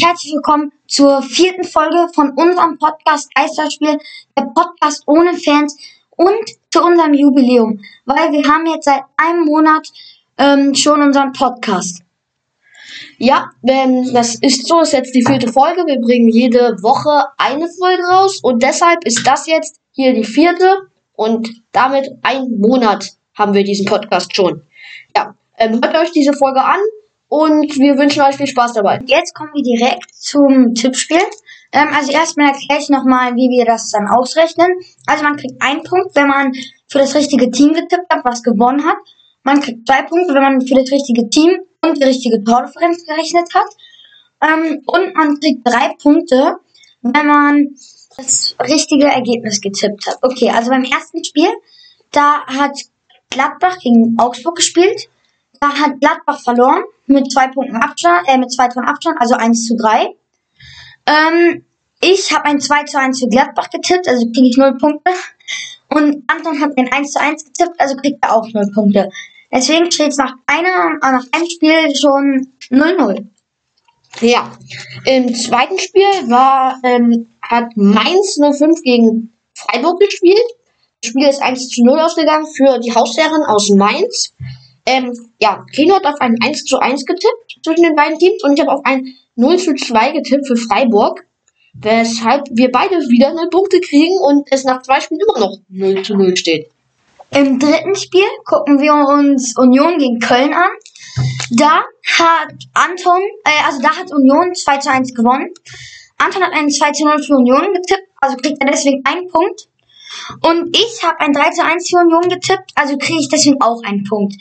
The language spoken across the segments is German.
herzlich willkommen zur vierten Folge von unserem Podcast Geisterspiel, der Podcast ohne Fans und zu unserem Jubiläum, weil wir haben jetzt seit einem Monat ähm, schon unseren Podcast. Ja, ähm, das ist so, ist jetzt die vierte Folge. Wir bringen jede Woche eine Folge raus und deshalb ist das jetzt hier die vierte und damit ein Monat haben wir diesen Podcast schon. Ja, ähm, hört euch diese Folge an und wir wünschen euch viel Spaß dabei. Jetzt kommen wir direkt zum Tippspiel. Ähm, also erstmal erkläre ich nochmal, wie wir das dann ausrechnen. Also man kriegt einen Punkt, wenn man für das richtige Team getippt hat, was gewonnen hat. Man kriegt zwei Punkte, wenn man für das richtige Team und die richtige Tordifferenz gerechnet hat. Ähm, und man kriegt drei Punkte, wenn man das richtige Ergebnis getippt hat. Okay, also beim ersten Spiel, da hat Gladbach gegen Augsburg gespielt. Da hat Gladbach verloren mit zwei Punkten Abstand, äh, mit zwei Toren Abstand, also 1 zu 3. Ähm, ich habe ein 2 zu 1 für Gladbach getippt, also kriege ich 0 Punkte. Und Anton hat ein 1 zu 1 getippt, also kriegt er auch 0 Punkte. Deswegen steht es nach, einer, äh, nach einem Spiel schon 0-0. Ja, im zweiten Spiel war, ähm, hat Mainz 05 gegen Freiburg gespielt. Das Spiel ist 1 zu 0 ausgegangen für die Hausherren aus Mainz. Ähm, ja, Keno hat auf ein 1 zu 1 getippt zwischen den beiden Teams und ich habe auf ein 0 zu 2 getippt für Freiburg. Weshalb wir beide wieder 0 Punkte kriegen und es nach zwei Spielen immer noch 0 zu 0 steht. Im dritten Spiel gucken wir uns Union gegen Köln an. Da hat Anton, äh, also da hat Union 2 zu 1 gewonnen. Anton hat einen 2 zu 0 für Union getippt, also kriegt er deswegen einen Punkt. Und ich habe ein 3 zu 1 für Union getippt, also kriege ich deswegen auch einen Punkt.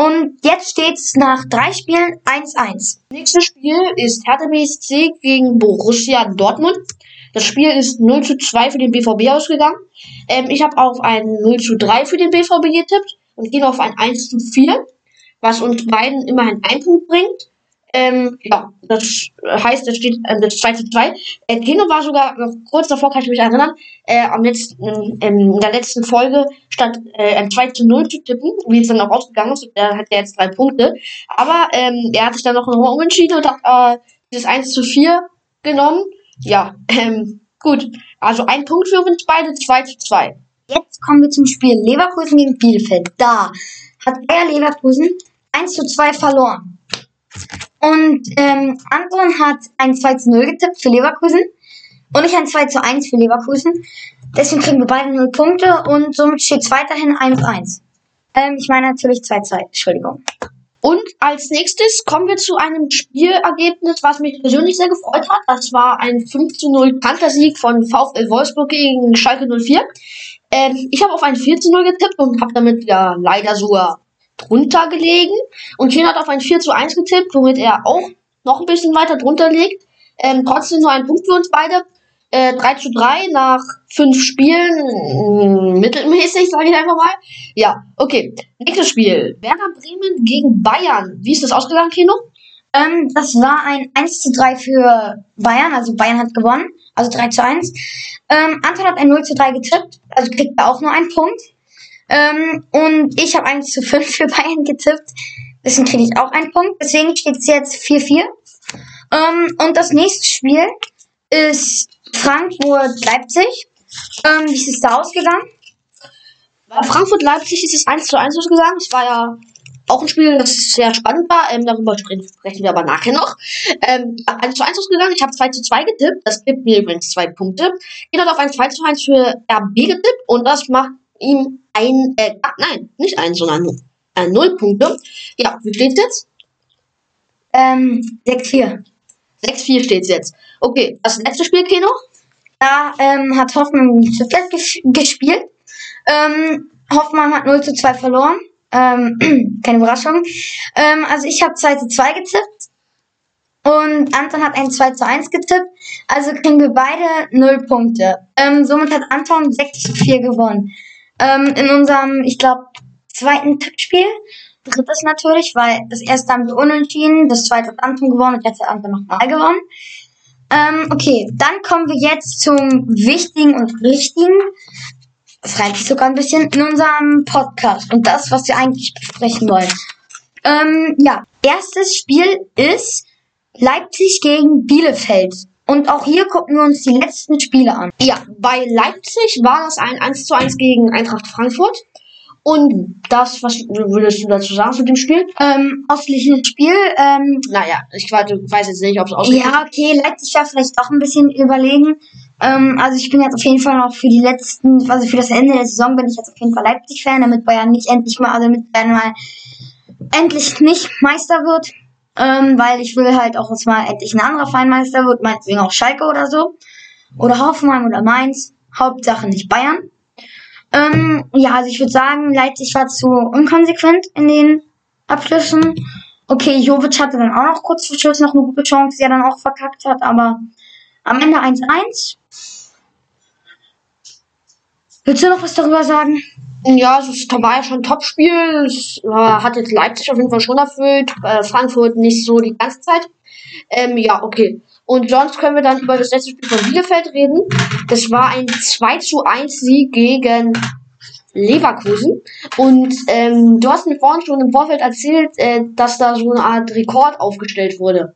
Und jetzt steht's nach drei Spielen 1-1. Nächstes Spiel ist Hertha BSC gegen Borussia Dortmund. Das Spiel ist 0 zu 2 für den BVB ausgegangen. Ähm, ich habe auf ein 0 zu 3 für den BVB getippt und gehe auf ein 1 zu 4, was uns beiden immerhin einen Punkt bringt. Ähm, ja, das heißt, es steht äh, das 2 zu 2. Äh, Keno war sogar noch kurz davor, kann ich mich erinnern, äh, am letzten, ähm, in der letzten Folge statt äh, ein 2 zu 0 zu tippen, wie es dann auch ausgegangen ist. Er hat ja jetzt drei Punkte. Aber ähm, er hat sich dann noch nochmal umentschieden und hat äh, dieses 1 zu 4 genommen. Ja, ähm, gut. Also ein Punkt für uns beide, 2 zu 2. Jetzt kommen wir zum Spiel Leverkusen gegen Bielefeld. Da hat Bayer Leverkusen 1 zu 2 verloren. Und ähm, Anton hat ein 2 zu 0 getippt für Leverkusen. Und ich ein 2 zu 1 für Leverkusen. Deswegen kriegen wir beide 0 Punkte und somit steht es weiterhin 1-1. Ähm, ich meine natürlich 2-2, Entschuldigung. Und als nächstes kommen wir zu einem Spielergebnis, was mich persönlich sehr gefreut hat. Das war ein 5 zu 0 Kantersieg von VfL Wolfsburg gegen Schalke 04. Ähm, ich habe auf ein 4 zu 0 getippt und habe damit ja leider sogar drunter gelegen. Und Ken hat auf ein 4 zu 1 getippt, womit er auch noch ein bisschen weiter drunter liegt. Ähm, trotzdem nur ein Punkt für uns beide. Äh, 3 zu 3 nach 5 Spielen. Mm, mittelmäßig, sage ich einfach mal. Ja, okay. Nächstes Spiel. Werder Bremen gegen Bayern. Wie ist das ausgegangen, Kino? Ähm, das war ein 1 zu 3 für Bayern, also Bayern hat gewonnen, also 3 zu 1. Ähm, Anton hat ein 0 zu 3 getippt, also kriegt er auch nur einen Punkt. Ähm, und ich habe 1 zu 5 für Bayern getippt. Deswegen kriege ich auch einen Punkt. Deswegen steht es jetzt 4-4. Ähm, und das nächste Spiel ist Frankfurt-Leipzig. Ähm, wie ist es da ausgegangen? Bei Frankfurt-Leipzig ist es 1 zu 1 ausgegangen. Es war ja auch ein Spiel, das sehr spannend war. Ähm, darüber sprechen wir aber nachher noch. Ähm, 1 zu 1 ausgegangen. Ich habe 2 zu 2 getippt. Das gibt mir übrigens zwei Punkte. Ich habe auf ein 2 zu 1 für RB getippt. Und das macht ihm ein, äh, ah, nein, nicht ein, sondern äh, null Punkte. Ja, wie steht's jetzt? Ähm, 6-4. 6-4 steht's jetzt. Okay, das letzte Spiel, Keno? Da ähm, hat Hoffmann zu Fett ges gespielt. Ähm, Hoffmann hat 0 zu 2 verloren. Ähm, keine Überraschung. Ähm, also ich habe 2 zu 2 getippt. Und Anton hat ein 2 zu 1 getippt. Also kriegen wir beide 0 Punkte. Ähm, somit hat Anton 6 zu 4 gewonnen ähm, in unserem, ich glaube, zweiten Tippspiel. Drittes natürlich, weil das erste haben wir unentschieden, das zweite hat Anton gewonnen und jetzt hat Anton nochmal gewonnen. Ähm, okay, dann kommen wir jetzt zum Wichtigen und Richtigen. Das reicht sogar ein bisschen in unserem Podcast und das, was wir eigentlich besprechen wollen. Ähm, ja, erstes Spiel ist Leipzig gegen Bielefeld. Und auch hier gucken wir uns die letzten Spiele an. Ja, bei Leipzig war das ein 1 zu 1 gegen Eintracht Frankfurt. Und das, was würdest du dazu sagen zu dem Spiel? Ähm, ausgeglichenes Spiel. Ähm, Naja, ich weiß jetzt nicht, ob es ausgeglichen ja, okay, Leipzig war vielleicht doch ein bisschen überlegen. Ähm, also ich bin jetzt auf jeden Fall noch für die letzten, also für das Ende der Saison bin ich jetzt auf jeden Fall Leipzig-Fan, damit Bayern nicht endlich mal, also damit Bayern mal endlich nicht Meister wird. Ähm, weil ich will halt auch, dass mal endlich ein anderer Verein Meister wird, meinetwegen auch Schalke oder so. Oder Hoffenheim oder Mainz. Hauptsache nicht Bayern. Ähm, ja, also ich würde sagen, Leipzig war zu unkonsequent in den Abschlüssen. Okay, Jovic hatte dann auch noch kurz vor Schluss noch eine gute Chance, die er dann auch verkackt hat, aber am Ende 1-1. Willst du noch was darüber sagen? Ja, es war ja schon ein Topspiel. Es äh, hat jetzt Leipzig auf jeden Fall schon erfüllt. Äh, Frankfurt nicht so die ganze Zeit. Ähm, ja, okay. Und sonst können wir dann über das letzte Spiel von Bielefeld reden. Das war ein 2 zu 1 Sieg gegen Leverkusen. Und ähm, du hast mir vorhin schon im Vorfeld erzählt, äh, dass da so eine Art Rekord aufgestellt wurde.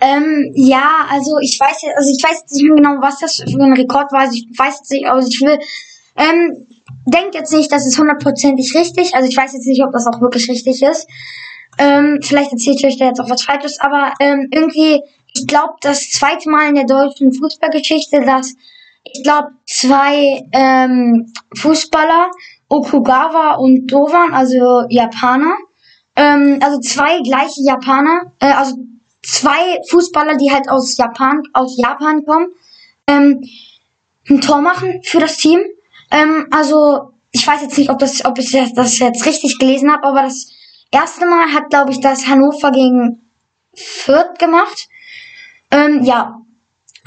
Ähm, ja, also ich weiß jetzt, also ich weiß jetzt nicht mehr genau, was das für ein Rekord war. Also ich weiß jetzt nicht, also ich will, ähm, denkt jetzt nicht, dass es hundertprozentig richtig. Also ich weiß jetzt nicht, ob das auch wirklich richtig ist. Ähm, vielleicht erzähle ich euch da jetzt auch was Falsches, aber ähm, irgendwie, ich glaube, das zweite Mal in der deutschen Fußballgeschichte, dass ich glaube, zwei ähm, Fußballer, Okugawa und Dovan, also Japaner, ähm, also zwei gleiche Japaner, äh, also zwei Fußballer, die halt aus Japan, aus Japan kommen, ähm, ein Tor machen für das Team. Ähm, also ich weiß jetzt nicht, ob das, ob ich das, jetzt richtig gelesen habe, aber das erste Mal hat, glaube ich, das Hannover gegen Fürth gemacht. Ähm, ja.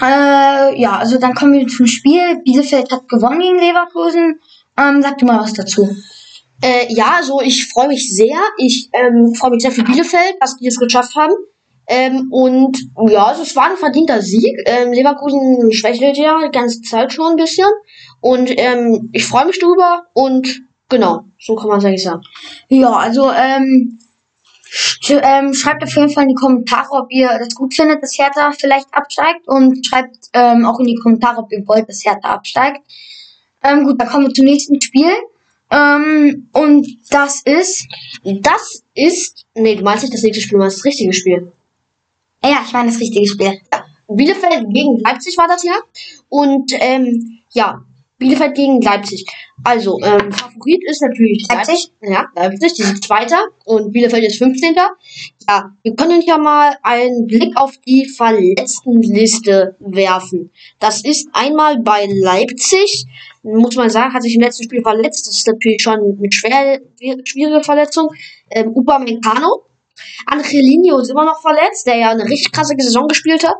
Äh, ja, also dann kommen wir zum Spiel. Bielefeld hat gewonnen gegen Leverkusen. Ähm, sag du mal was dazu. Äh, ja, also ich freue mich sehr. Ich ähm, freue mich sehr für Bielefeld, dass die es geschafft haben. Ähm, und ja, also es war ein verdienter Sieg. Ähm, Leverkusen schwächelt ja die ganze Zeit schon ein bisschen. Und ähm, ich freue mich drüber und genau, so kann man es eigentlich sagen. Ja, also ähm, sch ähm, schreibt auf jeden Fall in die Kommentare, ob ihr das gut findet, dass Hertha vielleicht absteigt und schreibt ähm, auch in die Kommentare, ob ihr wollt, dass Hertha absteigt. Ähm, gut, dann kommen wir zum nächsten Spiel. Ähm, und das ist, Das ist. Nee, du meinst nicht das nächste Spiel, du meinst das richtige Spiel. Ja, ich meine das richtige Spiel. Bielefeld gegen Leipzig war das ja. Und ähm, ja, Bielefeld gegen Leipzig. Also, ähm, Favorit ist natürlich Leipzig? Ja, Leipzig, die sind Zweiter und Bielefeld ist 15. Ja, wir können ja mal einen Blick auf die Verletztenliste werfen. Das ist einmal bei Leipzig, muss man sagen, hat sich im letzten Spiel verletzt. Das ist natürlich schon eine schwer, schwierige Verletzung. Ähm, Upamecano. Angelino ist immer noch verletzt, der ja eine richtig krasse Saison gespielt hat.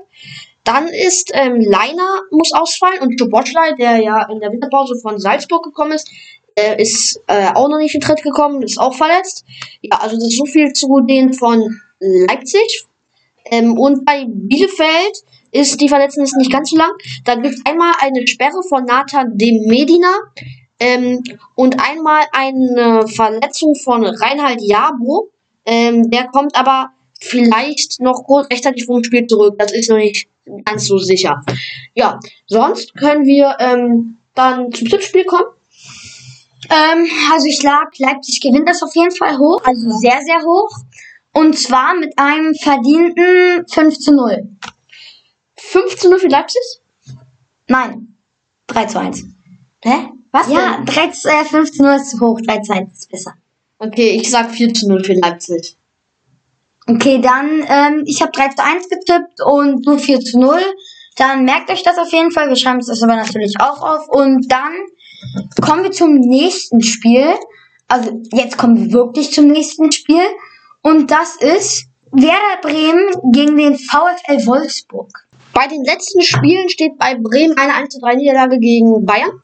Dann ist ähm, Leiner muss ausfallen und Joboschlei, der ja in der Winterpause von Salzburg gekommen ist, äh, ist äh, auch noch nicht in Tritt gekommen, ist auch verletzt. Ja, also das ist so viel zu denen von Leipzig. Ähm, und bei Bielefeld ist die Verletzung nicht ganz so lang. Da gibt es einmal eine Sperre von Nathan de Medina ähm, und einmal eine Verletzung von Reinhard Jabo. Ähm, der kommt aber vielleicht noch kurz rechtzeitig vom Spiel zurück. Das ist noch nicht ganz so sicher. Ja, sonst können wir ähm, dann zum Tippspiel kommen. Ähm, also ich lag, Leipzig gewinnt das auf jeden Fall hoch, also sehr, sehr hoch. Und zwar mit einem verdienten 5 zu 0. 15 Uhr für Leipzig? Nein, 3 zu 1. Hä? Was Ja, denn? 3 zu, äh, 5 zu 0 ist zu hoch, 3 zu 1 ist besser. Okay, ich sag 4 zu 0 für Leipzig. Okay, dann, ähm, ich habe 3 zu 1 getippt und du 4 zu 0. Dann merkt euch das auf jeden Fall. Wir schreiben es aber natürlich auch auf. Und dann kommen wir zum nächsten Spiel. Also jetzt kommen wir wirklich zum nächsten Spiel. Und das ist Werder Bremen gegen den VfL Wolfsburg. Bei den letzten Spielen steht bei Bremen eine 1 zu 3 Niederlage gegen Bayern.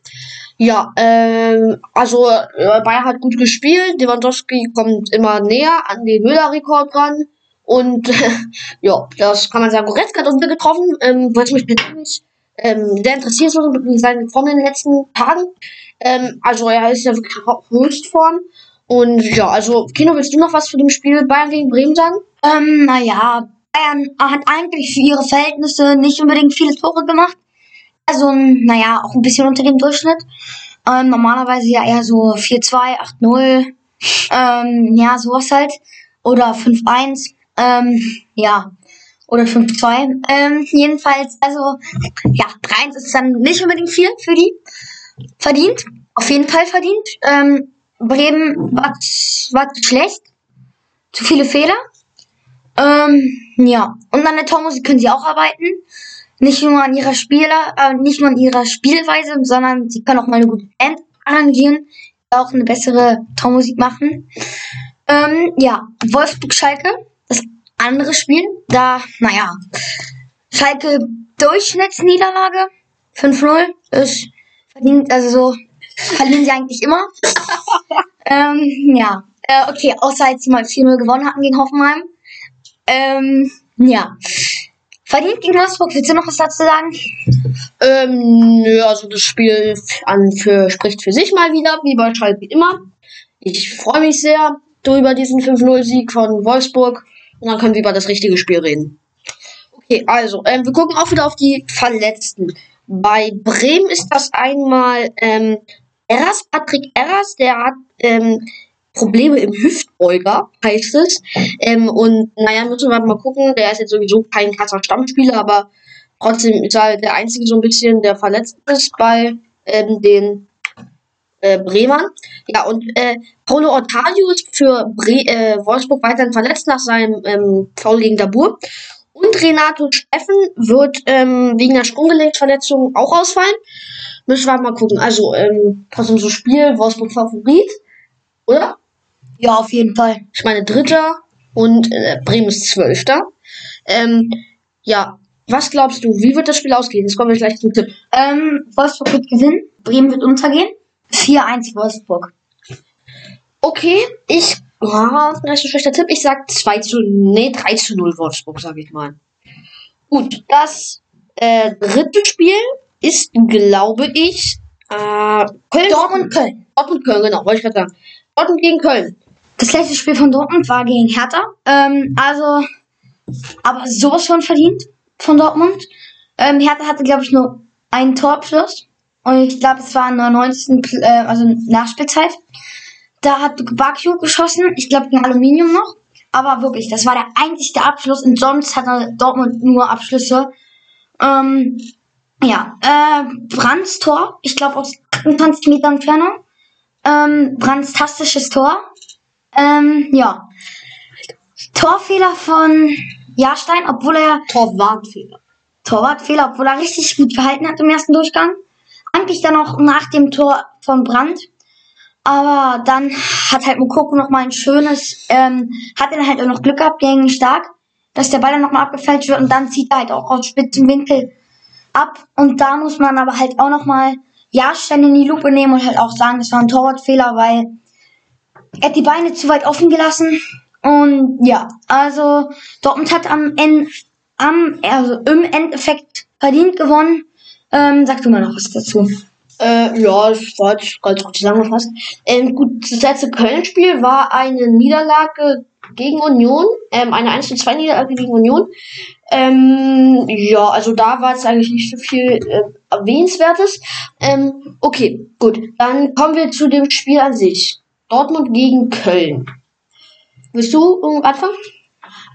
Ja, ähm, also äh, Bayern hat gut gespielt. Lewandowski kommt immer näher an den Müller-Rekord ran. Und ja, das kann man sagen. Goretzka hat uns wieder getroffen, ähm, was mich persönlich ähm, sehr interessiert so mit seinen Formen in den letzten Tagen. Ähm, also er ist ja wirklich Höchstform. Und ja, also Kino, willst du noch was zu dem Spiel Bayern gegen Bremen sagen? Ähm, naja, Bayern hat eigentlich für ihre Verhältnisse nicht unbedingt viele Tore gemacht. Also, naja, auch ein bisschen unter dem Durchschnitt. Ähm, normalerweise ja eher so 4-2, 8-0. Ähm, ja, sowas halt. Oder 5-1. Ähm, ja. Oder 5-2. Ähm, jedenfalls, also, ja, 3-1 ist dann nicht unbedingt viel für die. Verdient. Auf jeden Fall verdient. Ähm, Bremen war, war schlecht. Zu viele Fehler. Ähm, ja. Und an der Tormusik können sie auch arbeiten. Nicht nur an ihrer Spieler, äh, nicht nur an ihrer Spielweise, sondern sie können auch mal eine gute Band arrangieren, auch eine bessere Tormusik machen. Ähm, ja, Wolfsburg-Schalke, das andere Spiel, da, naja, Schalke Durchschnittsniederlage, 5-0, ist verdient, also so, verlieren sie eigentlich immer. ähm, ja, äh, okay, außer als sie mal 4-0 gewonnen hatten gegen Hoffenheim. Ähm, ja. Verdient gegen Wolfsburg, willst du noch was dazu sagen? Ähm, nö, also das Spiel an für, spricht für sich mal wieder, wie bei Schalke immer. Ich freue mich sehr über diesen 5-0-Sieg von Wolfsburg und dann können wir über das richtige Spiel reden. Okay, also, ähm, wir gucken auch wieder auf die Verletzten. Bei Bremen ist das einmal ähm, Eras, Patrick Eras, der hat ähm, Probleme im Hüftbeuger, heißt es. Ähm, und naja, müssen wir mal gucken. Der ist jetzt sowieso kein krasser Stammspieler, aber trotzdem ist er der Einzige so ein bisschen, der verletzt ist bei ähm, den äh, Bremern. Ja, und äh, Paulo Ortadio ist für Bre äh, Wolfsburg weiterhin verletzt nach seinem ähm, Foul gegen Dabur. Und Renato Steffen wird ähm, wegen einer Sprunggelenksverletzung auch ausfallen. Müssen wir mal gucken. Also, ähm, trotzdem so Spiel, Wolfsburg Favorit, oder? Ja, auf jeden Fall. Ich meine Dritter und äh, Bremen ist Zwölfter. Ähm, ja, was glaubst du, wie wird das Spiel ausgehen? Jetzt kommen wir gleich zum Tipp. Ähm, Wolfsburg wird gewinnen, Bremen wird untergehen. 4-1 Wolfsburg. Okay, ich, oh, vielleicht ein schlechter Tipp. Ich sag 2 zu, nee, 3 zu 0 Wolfsburg, sag ich mal. Gut, das äh, dritte Spiel ist, glaube ich, äh, Köln. Dortmund, Köln. Dortmund, Köln, genau, wollte ich gerade sagen. Dortmund gegen Köln. Das letzte Spiel von Dortmund war gegen Hertha. Ähm, also, aber sowas schon verdient von Dortmund. Ähm, Hertha hatte, glaube ich, nur einen Torabschluss. Und ich glaube, es war in der 90. Äh, also Nachspielzeit. Da hat Bakio geschossen. Ich glaube, gegen Aluminium noch. Aber wirklich, das war der einzige Abschluss. Und sonst hatte Dortmund nur Abschlüsse. Ähm, ja, äh, Brands Tor. Ich glaube, aus 28 Metern Entfernung. Ähm, Brands tastisches Tor. Ähm, ja. Torfehler von Jahrstein, obwohl er. Torwartfehler. Torwartfehler, obwohl er richtig gut gehalten hat im ersten Durchgang. Eigentlich dann auch nach dem Tor von Brandt. Aber dann hat halt Mukoko noch mal ein schönes, ähm, hat er halt auch noch Glück gehabt gegen Stark, dass der Ball dann noch mal abgefälscht wird und dann zieht er halt auch aus spitzem Winkel ab. Und da muss man aber halt auch noch mal Jahrstein in die Lupe nehmen und halt auch sagen, das war ein Torwartfehler, weil er hat die Beine zu weit offen gelassen. Und ja, also Dortmund hat am Ende, am, also im Endeffekt verdient gewonnen. Ähm, sag du mal noch was dazu. Äh, ja, das war jetzt ganz gut zusammengefasst. Ähm, gut, das letzte Köln-Spiel war eine Niederlage gegen Union, ähm, eine 1 zu 2 Niederlage gegen Union. Ähm, ja, also da war es eigentlich nicht so viel äh, Erwähnenswertes. Ähm, okay, gut. Dann kommen wir zu dem Spiel an sich. Dortmund gegen Köln. Willst du anfangen?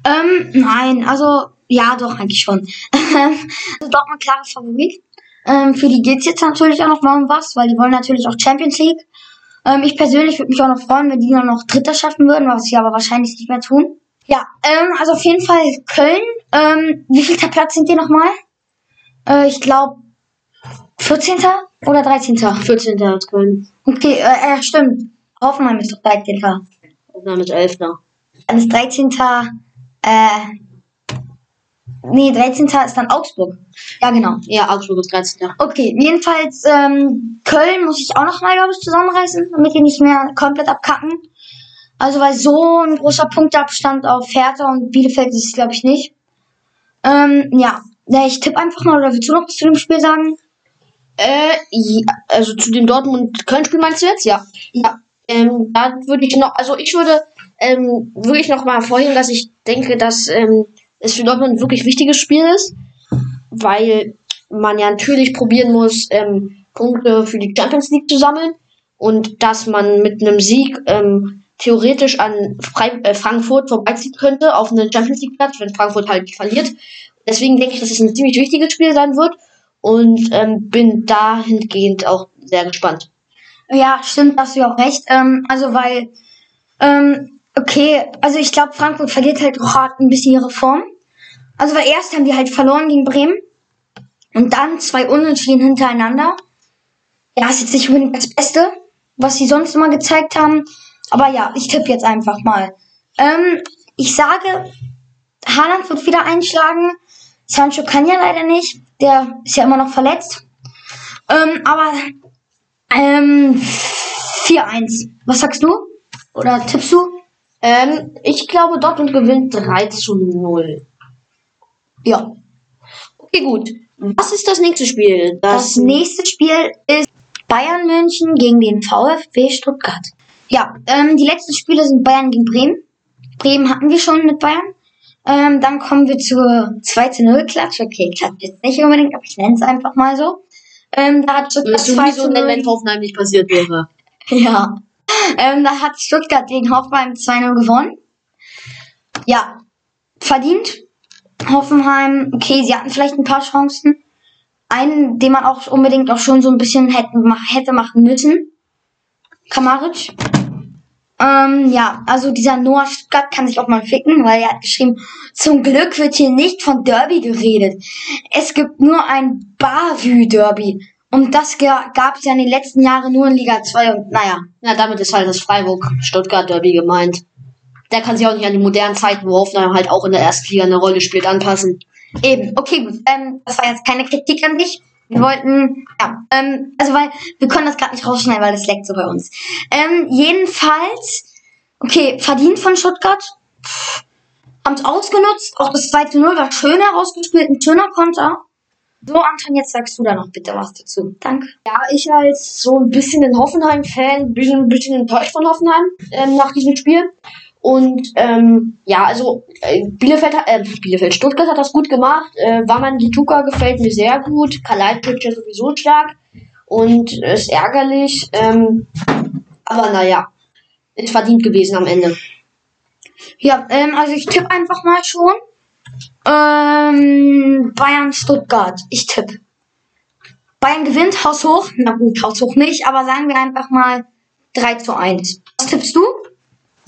Ähm, nein, also ja, doch, eigentlich schon. also Dortmund klarer Favorit. Ähm, für die geht's jetzt natürlich auch noch mal um was, weil die wollen natürlich auch Champions League. Ähm, ich persönlich würde mich auch noch freuen, wenn die dann noch Dritter schaffen würden, was sie aber wahrscheinlich nicht mehr tun. Ja, ähm, also auf jeden Fall Köln. Ähm, wie viel Platz sind die nochmal? Äh, ich glaube 14. oder 13. 14. hat Köln. Okay, äh, äh, stimmt. Hoffenheim ist doch 13. Hoffenheim ist 11. Dann ist 13. Äh, nee, 13. ist dann Augsburg. Ja, genau. Ja, Augsburg ist 13. Okay, jedenfalls ähm, Köln muss ich auch noch mal, glaube ich, zusammenreißen, damit die nicht mehr komplett abkacken. Also weil so ein großer Punktabstand auf Hertha und Bielefeld ist es, glaube ich, nicht. Ähm, ja, ja ich tippe einfach mal, oder willst du noch was zu dem Spiel sagen? Äh, ja, also zu dem Dortmund-Köln-Spiel meinst du jetzt? Ja. Ja. Ähm, da würde ich noch, also ich würde ähm, wirklich noch mal vorheben, dass ich denke, dass ähm, es für Dortmund ein wirklich wichtiges Spiel ist, weil man ja natürlich probieren muss, ähm, Punkte für die Champions League zu sammeln und dass man mit einem Sieg ähm, theoretisch an Fre äh, Frankfurt vorbeiziehen könnte auf einen Champions League Platz, wenn Frankfurt halt verliert. Deswegen denke ich, dass es ein ziemlich wichtiges Spiel sein wird und ähm, bin dahingehend auch sehr gespannt. Ja, stimmt, hast du ja auch recht. Ähm, also weil, ähm, okay, also ich glaube, Frankfurt verliert halt gerade ein bisschen ihre Form. Also weil erst haben die halt verloren gegen Bremen und dann zwei Unentschieden hintereinander. Ja, ist jetzt nicht unbedingt das Beste, was sie sonst immer gezeigt haben. Aber ja, ich tippe jetzt einfach mal. Ähm, ich sage, Haaland wird wieder einschlagen. Sancho kann ja leider nicht. Der ist ja immer noch verletzt. Ähm, aber ähm, 4-1. Was sagst du? Oder tippst du? Ähm, ich glaube, Dortmund gewinnt 3 zu 0. Ja. Okay, gut. Was ist das nächste Spiel? Das, nächste Spiel ist Bayern München gegen den VfB Stuttgart. Ja, ähm, die letzten Spiele sind Bayern gegen Bremen. Bremen hatten wir schon mit Bayern. Ähm, dann kommen wir zur 2 zu 0 Klatsch. Okay, klappt jetzt nicht unbedingt, aber ich nenne es einfach mal so. Ähm, da hat Stuttgart du 2 nie so zu nennen, 0. wenn Hoffenheim nicht passiert wäre. Ja. Ähm, da hat Stuttgart gegen Hoffenheim 2-0 gewonnen. Ja. Verdient. Hoffenheim, okay, sie hatten vielleicht ein paar Chancen. Einen, den man auch unbedingt auch schon so ein bisschen hätte machen müssen. Kamaric. Ähm, ja, also dieser Noah Stuttgart kann sich auch mal ficken, weil er hat geschrieben, zum Glück wird hier nicht von Derby geredet. Es gibt nur ein Bavü-Derby. Und das gab es ja in den letzten Jahren nur in Liga 2 und naja. Ja, damit ist halt das Freiburg-Stuttgart-Derby gemeint. Der kann sich auch nicht an die modernen Zeiten, wo Hoffenheim halt auch in der ersten Liga eine Rolle spielt, anpassen. Eben, okay, gut. Ähm, das war jetzt keine Kritik an dich. Wir wollten, ja, ähm, also weil wir können das gerade nicht rausschneiden, weil das leckt so bei uns. Ähm, jedenfalls, okay, verdient von Stuttgart. Haben es ausgenutzt. Auch das 2 zu 0 war schön herausgespielt, ein schöner Konter. So, Anton, jetzt sagst du da noch bitte was dazu. Danke. Ja, ich als so ein bisschen ein Hoffenheim-Fan bin ein bisschen enttäuscht von Hoffenheim ähm, nach diesem Spiel. Und ähm, ja, also äh, Bielefeld, äh, Bielefeld, Stuttgart hat das gut gemacht. Äh, Waman Lituka gefällt mir sehr gut. Kalajdzic ist sowieso stark. Und ist ärgerlich. Ähm, aber naja, ist verdient gewesen am Ende. Ja, ähm, also ich tippe einfach mal schon. Ähm, Bayern Stuttgart. Ich tippe. Bayern gewinnt, Haus hoch. Na gut, Haus hoch nicht, aber sagen wir einfach mal 3 zu 1. Was tippst du?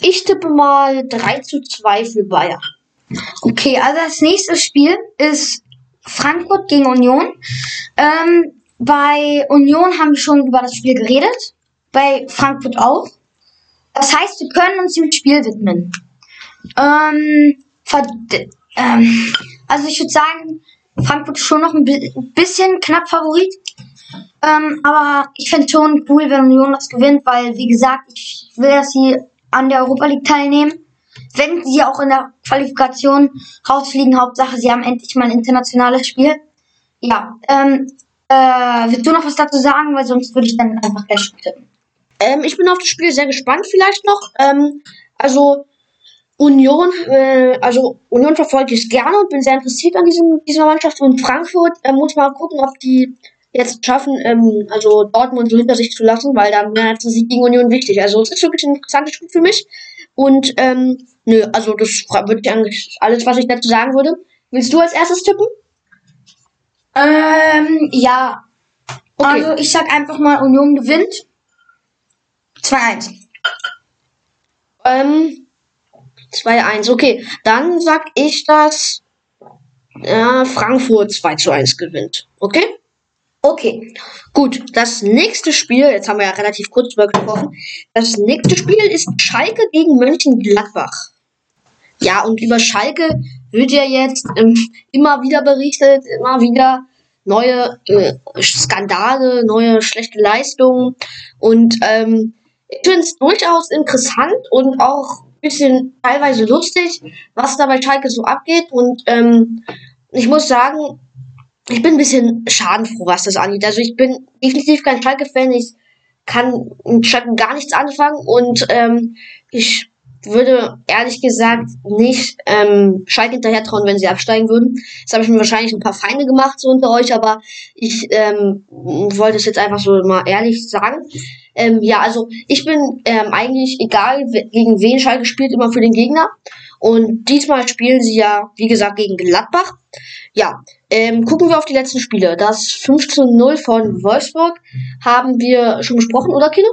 Ich tippe mal 3 zu 2 für Bayern. Okay, also das nächste Spiel ist Frankfurt gegen Union. Ähm, bei Union haben wir schon über das Spiel geredet. Bei Frankfurt auch. Das heißt, wir können uns dem Spiel widmen. Ähm, ähm, also ich würde sagen, Frankfurt ist schon noch ein bi- bisschen knapp Favorit. Ähm, aber ich fände schon cool, wenn Union das gewinnt, weil, wie gesagt, ich will, dass sie an der Europa League teilnehmen. Wenn sie auch in der Qualifikation rausfliegen, Hauptsache, sie haben endlich mal ein internationales Spiel. Ja, ähm, äh, willst du noch was dazu sagen? Weil sonst würde ich dann einfach gleich tippen. Ähm, ich bin auf das Spiel sehr gespannt vielleicht noch. Ähm, also Union, äh, also Union verfolge ich gerne und bin sehr interessiert an diesem, dieser Mannschaft. Und Frankfurt äh, muss mal gucken, ob die jetzt schaffen, ähm, also Dortmund so hinter sich zu lassen, weil da wäre jetzt ein Sieg gegen Union wichtig. Also es ist wirklich ein interessantes Spiel für mich. Und ähm, nö, also das würde ich eigentlich alles, was ich dazu sagen würde. Willst du als erstes tippen? Ähm, ja. Okay. Also ich sag einfach mal, Union gewinnt. 2-1. Ähm, 2-1, okay. Dann sag ich, dass äh, Frankfurt 2 zu 1 gewinnt. Okay? Okay. Gut, das nächste Spiel, jetzt haben wir ja relativ kurz drüber gesprochen, das nächste Spiel ist Schalke gegen Mönchengladbach. Ja, und über Schalke wird ja jetzt ähm, immer wieder berichtet, immer wieder neue äh, Skandale, neue schlechte Leistungen. Und ähm, ich finde es durchaus interessant und auch ein bisschen teilweise lustig, was da bei Schalke so abgeht. Und ähm, ich muss sagen, ich bin ein bisschen schadenfroh, was das angeht. Also ich bin definitiv kein Schalke-Fan. Ich kann mit Schalke gar nichts anfangen und ähm, ich würde ehrlich gesagt nicht ähm, Schalke hinterher trauen, wenn sie absteigen würden. Das habe ich mir wahrscheinlich ein paar Feinde gemacht so unter euch, aber ich ähm, wollte es jetzt einfach so mal ehrlich sagen. Ähm, ja, also ich bin ähm, eigentlich egal, gegen wen Schalke spielt, immer für den Gegner. Und diesmal spielen sie ja, wie gesagt, gegen Gladbach. Ja, ähm, gucken wir auf die letzten Spiele. Das 15 0 von Wolfsburg haben wir schon besprochen, oder Kino?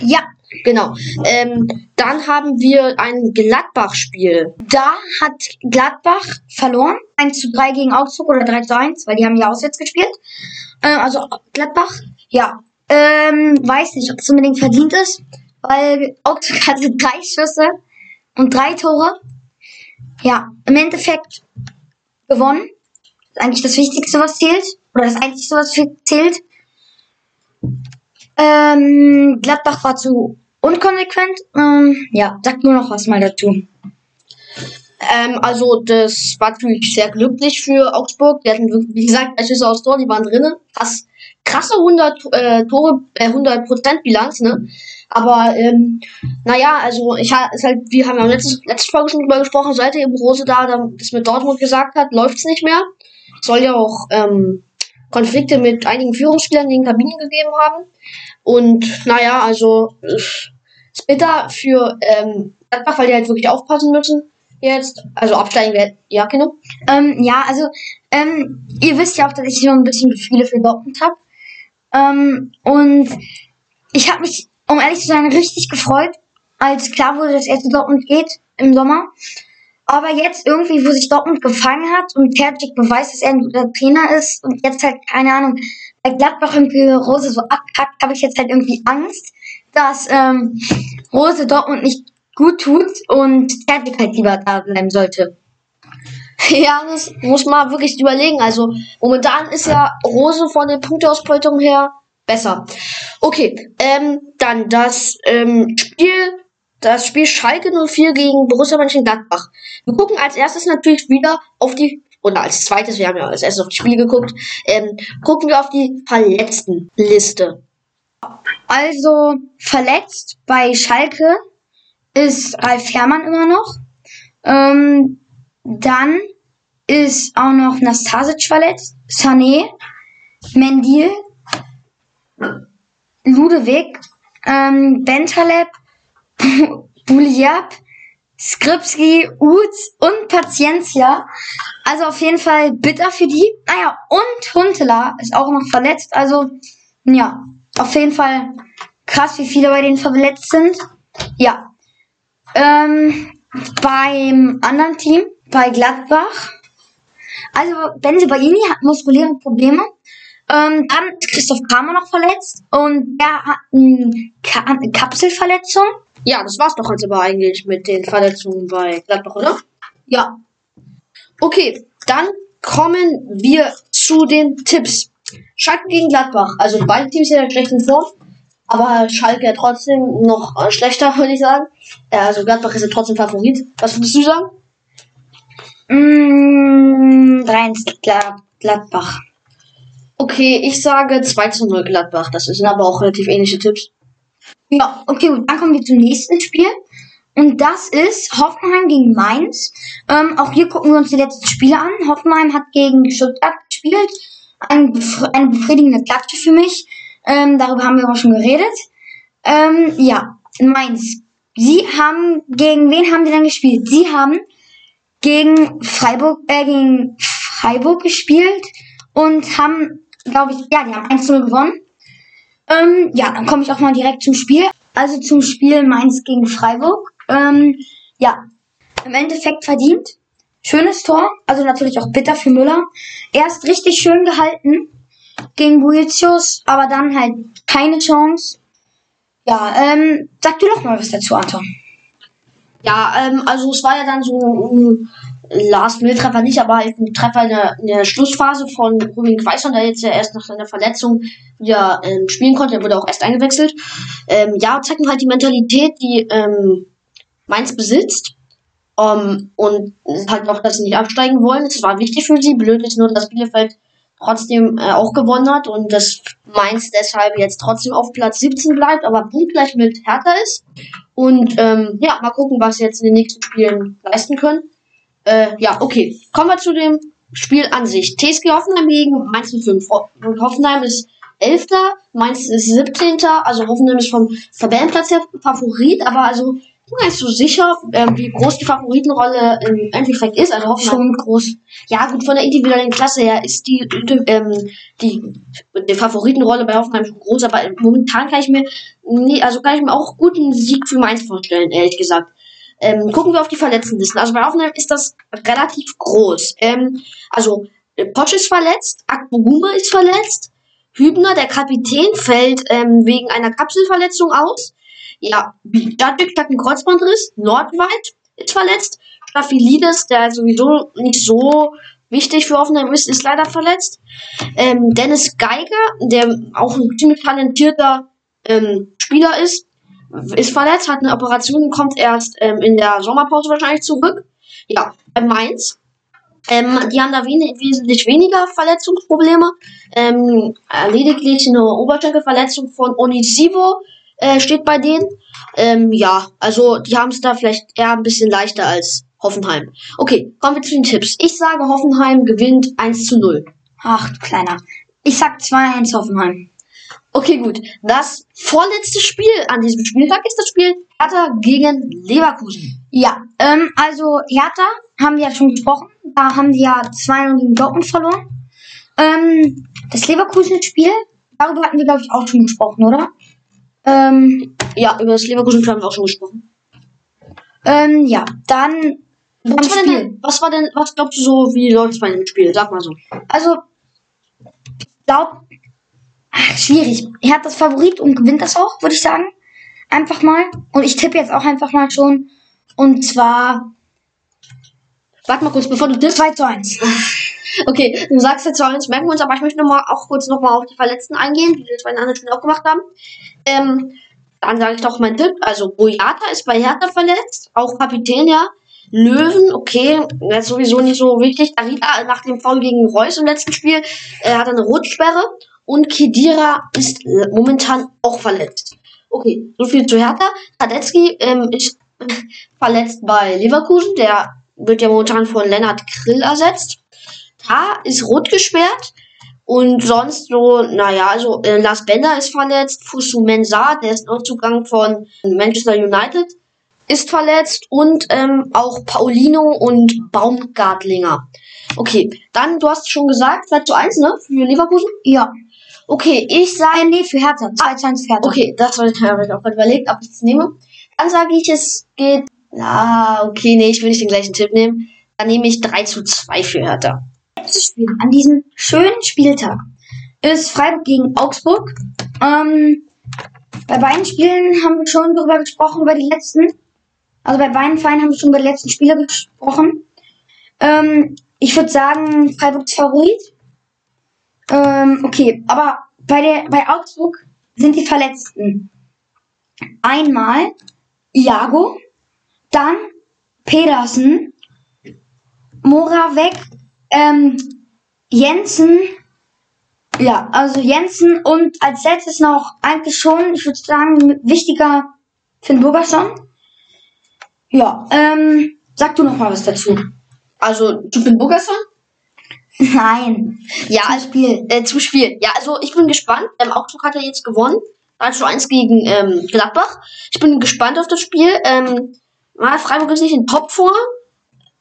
Ja, Genau. Ähm, dann haben wir ein Gladbach-Spiel. da hat Gladbach verloren. 1 zu 3 gegen Augsburg oder 3 zu 1, weil die haben ja auswärts gespielt. Äh, also Gladbach, ja. Ähm, weiß nicht, ob es unbedingt verdient ist, weil Augsburg hatte drei Schüsse und drei Tore. Ja, im Endeffekt gewonnen. Das ist eigentlich das Wichtigste, was zählt. Oder das Einzige, was zählt. Ähm, Gladbach war zu unkonsequent. Ähm, ja, sag nur noch was mal dazu. Ähm, also, das war natürlich sehr glücklich für Augsburg. Die hatten, wie gesagt, Schüsse aufs Tor, die waren drinnen. Krass, krasse 100 äh, Tore, äh, 100 Prozent Bilanz, ne? Aber, ähm, naja, also, ich ist halt, wir haben ja letztes, letzte Folge schon drüber gesprochen, seit eben Rose da das mit Dortmund gesagt hat, läuft's nicht mehr. Soll ja auch, ähm, Konflikte mit einigen Führungsspielern in den Kabinen gegeben haben. Und, naja, also, ist bitter für, ähm, Gladbach, weil die halt wirklich aufpassen müssen jetzt. Also absteigen wäre, ja, genau. Ähm, ja, also, ähm, ihr wisst ja auch, dass ich so ein bisschen Gefühle für Dortmund habe. Ähm, und ich habe mich, um ehrlich zu sein, richtig gefreut, als klar wurde, dass er zu Dortmund geht im Sommer. Aber jetzt irgendwie, wo sich Dortmund gefangen hat und Terzic beweist, dass er ein guter Trainer ist und jetzt halt, keine Ahnung, bei Gladbach irgendwie Rose so abkackt, habe ich jetzt halt irgendwie Angst, dass ähm, Rose Dortmund nicht gut tut und Terzic halt lieber da bleiben sollte. Ja, das muss man wirklich überlegen. Also momentan ist ja Rose von der Punkteausbeutung her besser. Okay, ähm, dann das ähm, Spiel, das Spiel Schalke 04 gegen Borussia Mönchengladbach. Wir gucken als erstes natürlich wieder auf die, oder als zweites, wir haben ja als erstes auf die Spiele geguckt, ähm, gucken wir auf die Verletztenliste. Also verletzt bei Schalke ist Ralf Herrmann immer noch. Ähm, dann ist auch noch Nastasic verletzt, Sané, Mendil, Ludewig, ähm, Bentaleb, Buliab, Skripski, Uth und Paciencia. Also auf jeden Fall bitter für die. Naja, und Huntela ist auch noch verletzt. Also, ja, auf jeden Fall krass, wie viele bei denen verletzt sind. Ja. Ähm, beim anderen Team, bei Gladbach. Also, Benze Baini hat muskuläre Probleme. Ähm, dann ist Christoph Kramer noch verletzt und der hat eine Kapselverletzung. Ja, das war's doch jetzt aber eigentlich mit den Verletzungen bei Gladbach, oder? Ja. Okay, dann kommen wir zu den Tipps. Schalke gegen Gladbach. Also beide Teams sind in der schlechten Form. Aber Schalke trotzdem noch äh, schlechter, würde ich sagen. Äh, also Gladbach ist ja trotzdem Favorit. Was würdest du sagen? Mm, 3-1 Glad Gladbach. Okay, ich sage 2 zu 0 Gladbach. Das sind aber auch relativ ähnliche Tipps. Ja, okay, gut, dann kommen wir zum nächsten Spiel. Und das ist Hoffenheim gegen Mainz. Ähm, auch hier gucken wir uns die letzten Spiele an. Hoffenheim hat gegen Stuttgart gespielt. Ein, eine befriedigende Klatsche für mich. Ähm, darüber haben wir auch schon geredet. Ähm, ja, Mainz. Sie haben, gegen wen haben sie dann gespielt? Sie haben gegen Freiburg, äh, gegen Freiburg gespielt und haben, glaube ich, ja, die haben 1-0 gewonnen. Ähm, ja, dann komme ich auch mal direkt zum Spiel. Also zum Spiel Mainz gegen Freiburg. Ähm, ja, im Endeffekt verdient. Schönes Tor, also natürlich auch bitter für Müller. Erst richtig schön gehalten gegen Boetius, aber dann halt keine Chance. Ja, ähm, sag du doch mal was dazu, Anton. Ja, ähm, also es war ja dann so ein Last-Minute-Treffer nicht, aber halt ein Treffer in der, in der Schlussphase von Ruben Quaison, der jetzt ja erst nach seiner Verletzung wieder ähm, spielen konnte. Der wurde auch erst eingewechselt. Ähm, ja, zeigt mir halt die Mentalität, die ähm, Mainz besitzt. Um, und halt auch, dass sie nicht absteigen wollen. Es war wichtig für sie. Blöd ist nur, dass Bielefeld trotzdem äh, auch gewonnen hat und das Mainz deshalb jetzt trotzdem auf Platz 17 bleibt, aber punktgleich mit Hertha ist. Und ähm, ja, mal gucken, was sie jetzt in den nächsten Spielen leisten können. Äh, ja, okay. Kommen wir zu dem Spiel an sich. TSG Hoffenheim gegen Mainz 05. Ho Hoffenheim ist 11. Mainz ist 17. Also Hoffenheim ist vom Tabellenplatz her Favorit, aber also ich bin gar nicht so sicher, ähm, wie groß die Favoritenrolle im Endeffekt ist. Also Hoffenheim Schon groß. ja, gut, von der individuellen Klasse her ist die, ähm, die, die Favoritenrolle bei Hoffenheim schon groß, aber momentan kann ich mir, nee, also kann ich mir auch gut einen Sieg für Mainz vorstellen, ehrlich gesagt. Ähm, gucken wir auf die Verletztenlisten. Also bei Hoffenheim ist das relativ groß. Ähm, also, äh, Posch ist verletzt, Akboguma ist verletzt, Hübner, der Kapitän, fällt ähm, wegen einer Kapselverletzung aus. Ja, Jadwick hat einen Kreuzbandriss, Nordweit ist verletzt, Staphylidis, der sowieso nicht so wichtig für Hoffenheim ist, ist leider verletzt. Ähm, Dennis Geiger, der auch ein ziemlich talentierter ähm, Spieler ist, ist verletzt, hat eine Operation kommt erst ähm, in der Sommerpause wahrscheinlich zurück. Ja, bei Mainz. Ähm, die haben da wenig, wesentlich weniger Verletzungsprobleme. Ähm, äh, lediglich eine Oberschenkelverletzung von Onisivo äh, steht bei denen. Ähm, ja, also die haben es da vielleicht eher ein bisschen leichter als Hoffenheim. Okay, kommen wir zu den Tipps. Ich sage, Hoffenheim gewinnt 1 zu 0. Ach, kleiner. Ich sag 2-1 Hoffenheim. Okay, gut. Das vorletzte Spiel an diesem Spieltag ist das Spiel Hertha gegen Leverkusen. Ja, ähm, also Hertha haben wir ja schon gesprochen. Da haben die ja 2-0 gegen Dortmund verloren. Ähm, das Leverkusen-Spiel, darüber hatten wir, glaube ich, auch schon gesprochen, oder? Ähm, Ja, über das Leverkusen-Spiel haben wir auch schon gesprochen. ähm, ja, dann Was war, denn, was war denn, was glaubst du so, wie läuft es bei dem Spiel? Sag mal so. Also, ich glaube, schwierig. Er hat das Favorit und gewinnt das auch, würde ich sagen. Einfach mal. Und ich tippe jetzt auch einfach mal schon. Und zwar Warte mal kurz, bevor du das 2 zu 1. Okay, du sagst jetzt 2-1, merken wir uns, aber ich möchte noch mal auch kurz noch mal auf die Verletzten eingehen, die wir zwei in anderen Spielen auch gemacht haben. Ähm, dann sage ich doch meinen Tipp. Also, Boyata ist bei Hertha verletzt, auch Kapitän, ja. Löwen, okay, das ist sowieso nicht so wichtig. Darida nach dem Foul gegen Reus im letzten Spiel äh, hat eine Rotsperre. Und Kedira ist äh, momentan auch verletzt. Okay, so viel zu Hertha. Radetzky ähm, ist verletzt bei Leverkusen. Der wird ja momentan von Lennart Krill ersetzt. Da ist rot gesperrt. Und sonst so, naja, also äh, Lars Bender ist verletzt, Fusu Mensah, der ist Neuzugang von Manchester United, ist verletzt und ähm, auch Paulino und Baumgartlinger. Okay, dann, du hast schon gesagt, 2 zu 1, ne, für Leverkusen? Ja. Okay, ich sage, nee, für Hertha. 2 zu 1 für Hertha. okay, das habe ich auch gerade überlegt, ob ich es nehme. Dann sage ich, es geht, ah, okay, nee, ich will nicht den gleichen Tipp nehmen. Dann nehme ich 3 zu 2 für Hertha. letzte Spiel an diesem schönen Spieltag ist Freiburg gegen Augsburg. Ähm, bei beiden Spielen haben wir schon darüber gesprochen, über die letzten. Also bei beiden Vereinen haben wir schon über die letzten Spiele gesprochen. Ähm, ich würde sagen, Freiburgs Favorit. Ähm, okay, aber bei, der, bei Augsburg sind die Verletzten. Einmal Iago, dann Pedersen, Moravec, ähm, Jensen, ja, also Jensen und als letztes noch eigentlich schon, ich würde sagen, wichtiger Finn Burgerson. Ja, ähm, sag du noch mal was dazu. Also, du bin Burgerson? Nein. Ja, Zum also, Spiel. äh, zum Spiel. Ja, also ich bin gespannt. Ähm, Augsburg hat ja jetzt gewonnen. 1 zu 1 gegen ähm, Gladbach. Ich bin gespannt auf das Spiel. Ähm, na, Freiburg ist nicht in Topform.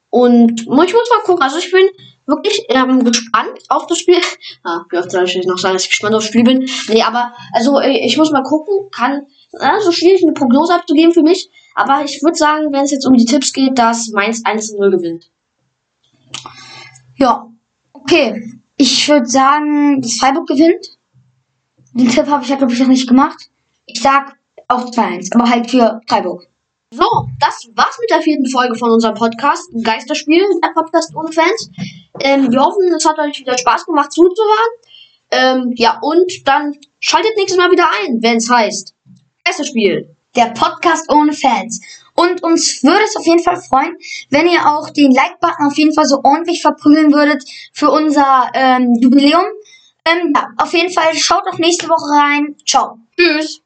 Und ich muss mal gucken. Also ich bin wirklich ähm, gespannt auf das Spiel. Ah, wie oft soll ich noch sagen, dass ich gespannt aufs Spiel bin? Nee, aber also äh, ich muss mal gucken. Kann äh, so schwierig eine Prognose abzugeben für mich. Aber ich würde sagen, wenn es jetzt um die Tipps geht, dass Mainz 1 zu 0 gewinnt. Ja, okay. Ich würde sagen, dass Freiburg gewinnt. Den Tipp habe ich ja, glaube ich, noch nicht gemacht. Ich sag auch 2-1, aber halt für Freiburg. So, das war's mit der vierten Folge von unserem Podcast Geisterspiel, der Podcast ohne Fans. Ähm, wir hoffen, es hat euch wieder Spaß gemacht zuzuhören. Ähm, ja, und dann schaltet nächstes Mal wieder ein, wenn es heißt Geisterspiel. der Podcast ohne Fans. Und uns würde es auf jeden Fall freuen, wenn ihr auch den Like-Button auf jeden Fall so ordentlich verprügeln würdet für unser ähm, Jubiläum. Ähm, ja, auf jeden Fall schaut auch nächste Woche rein. Ciao. Tschüss.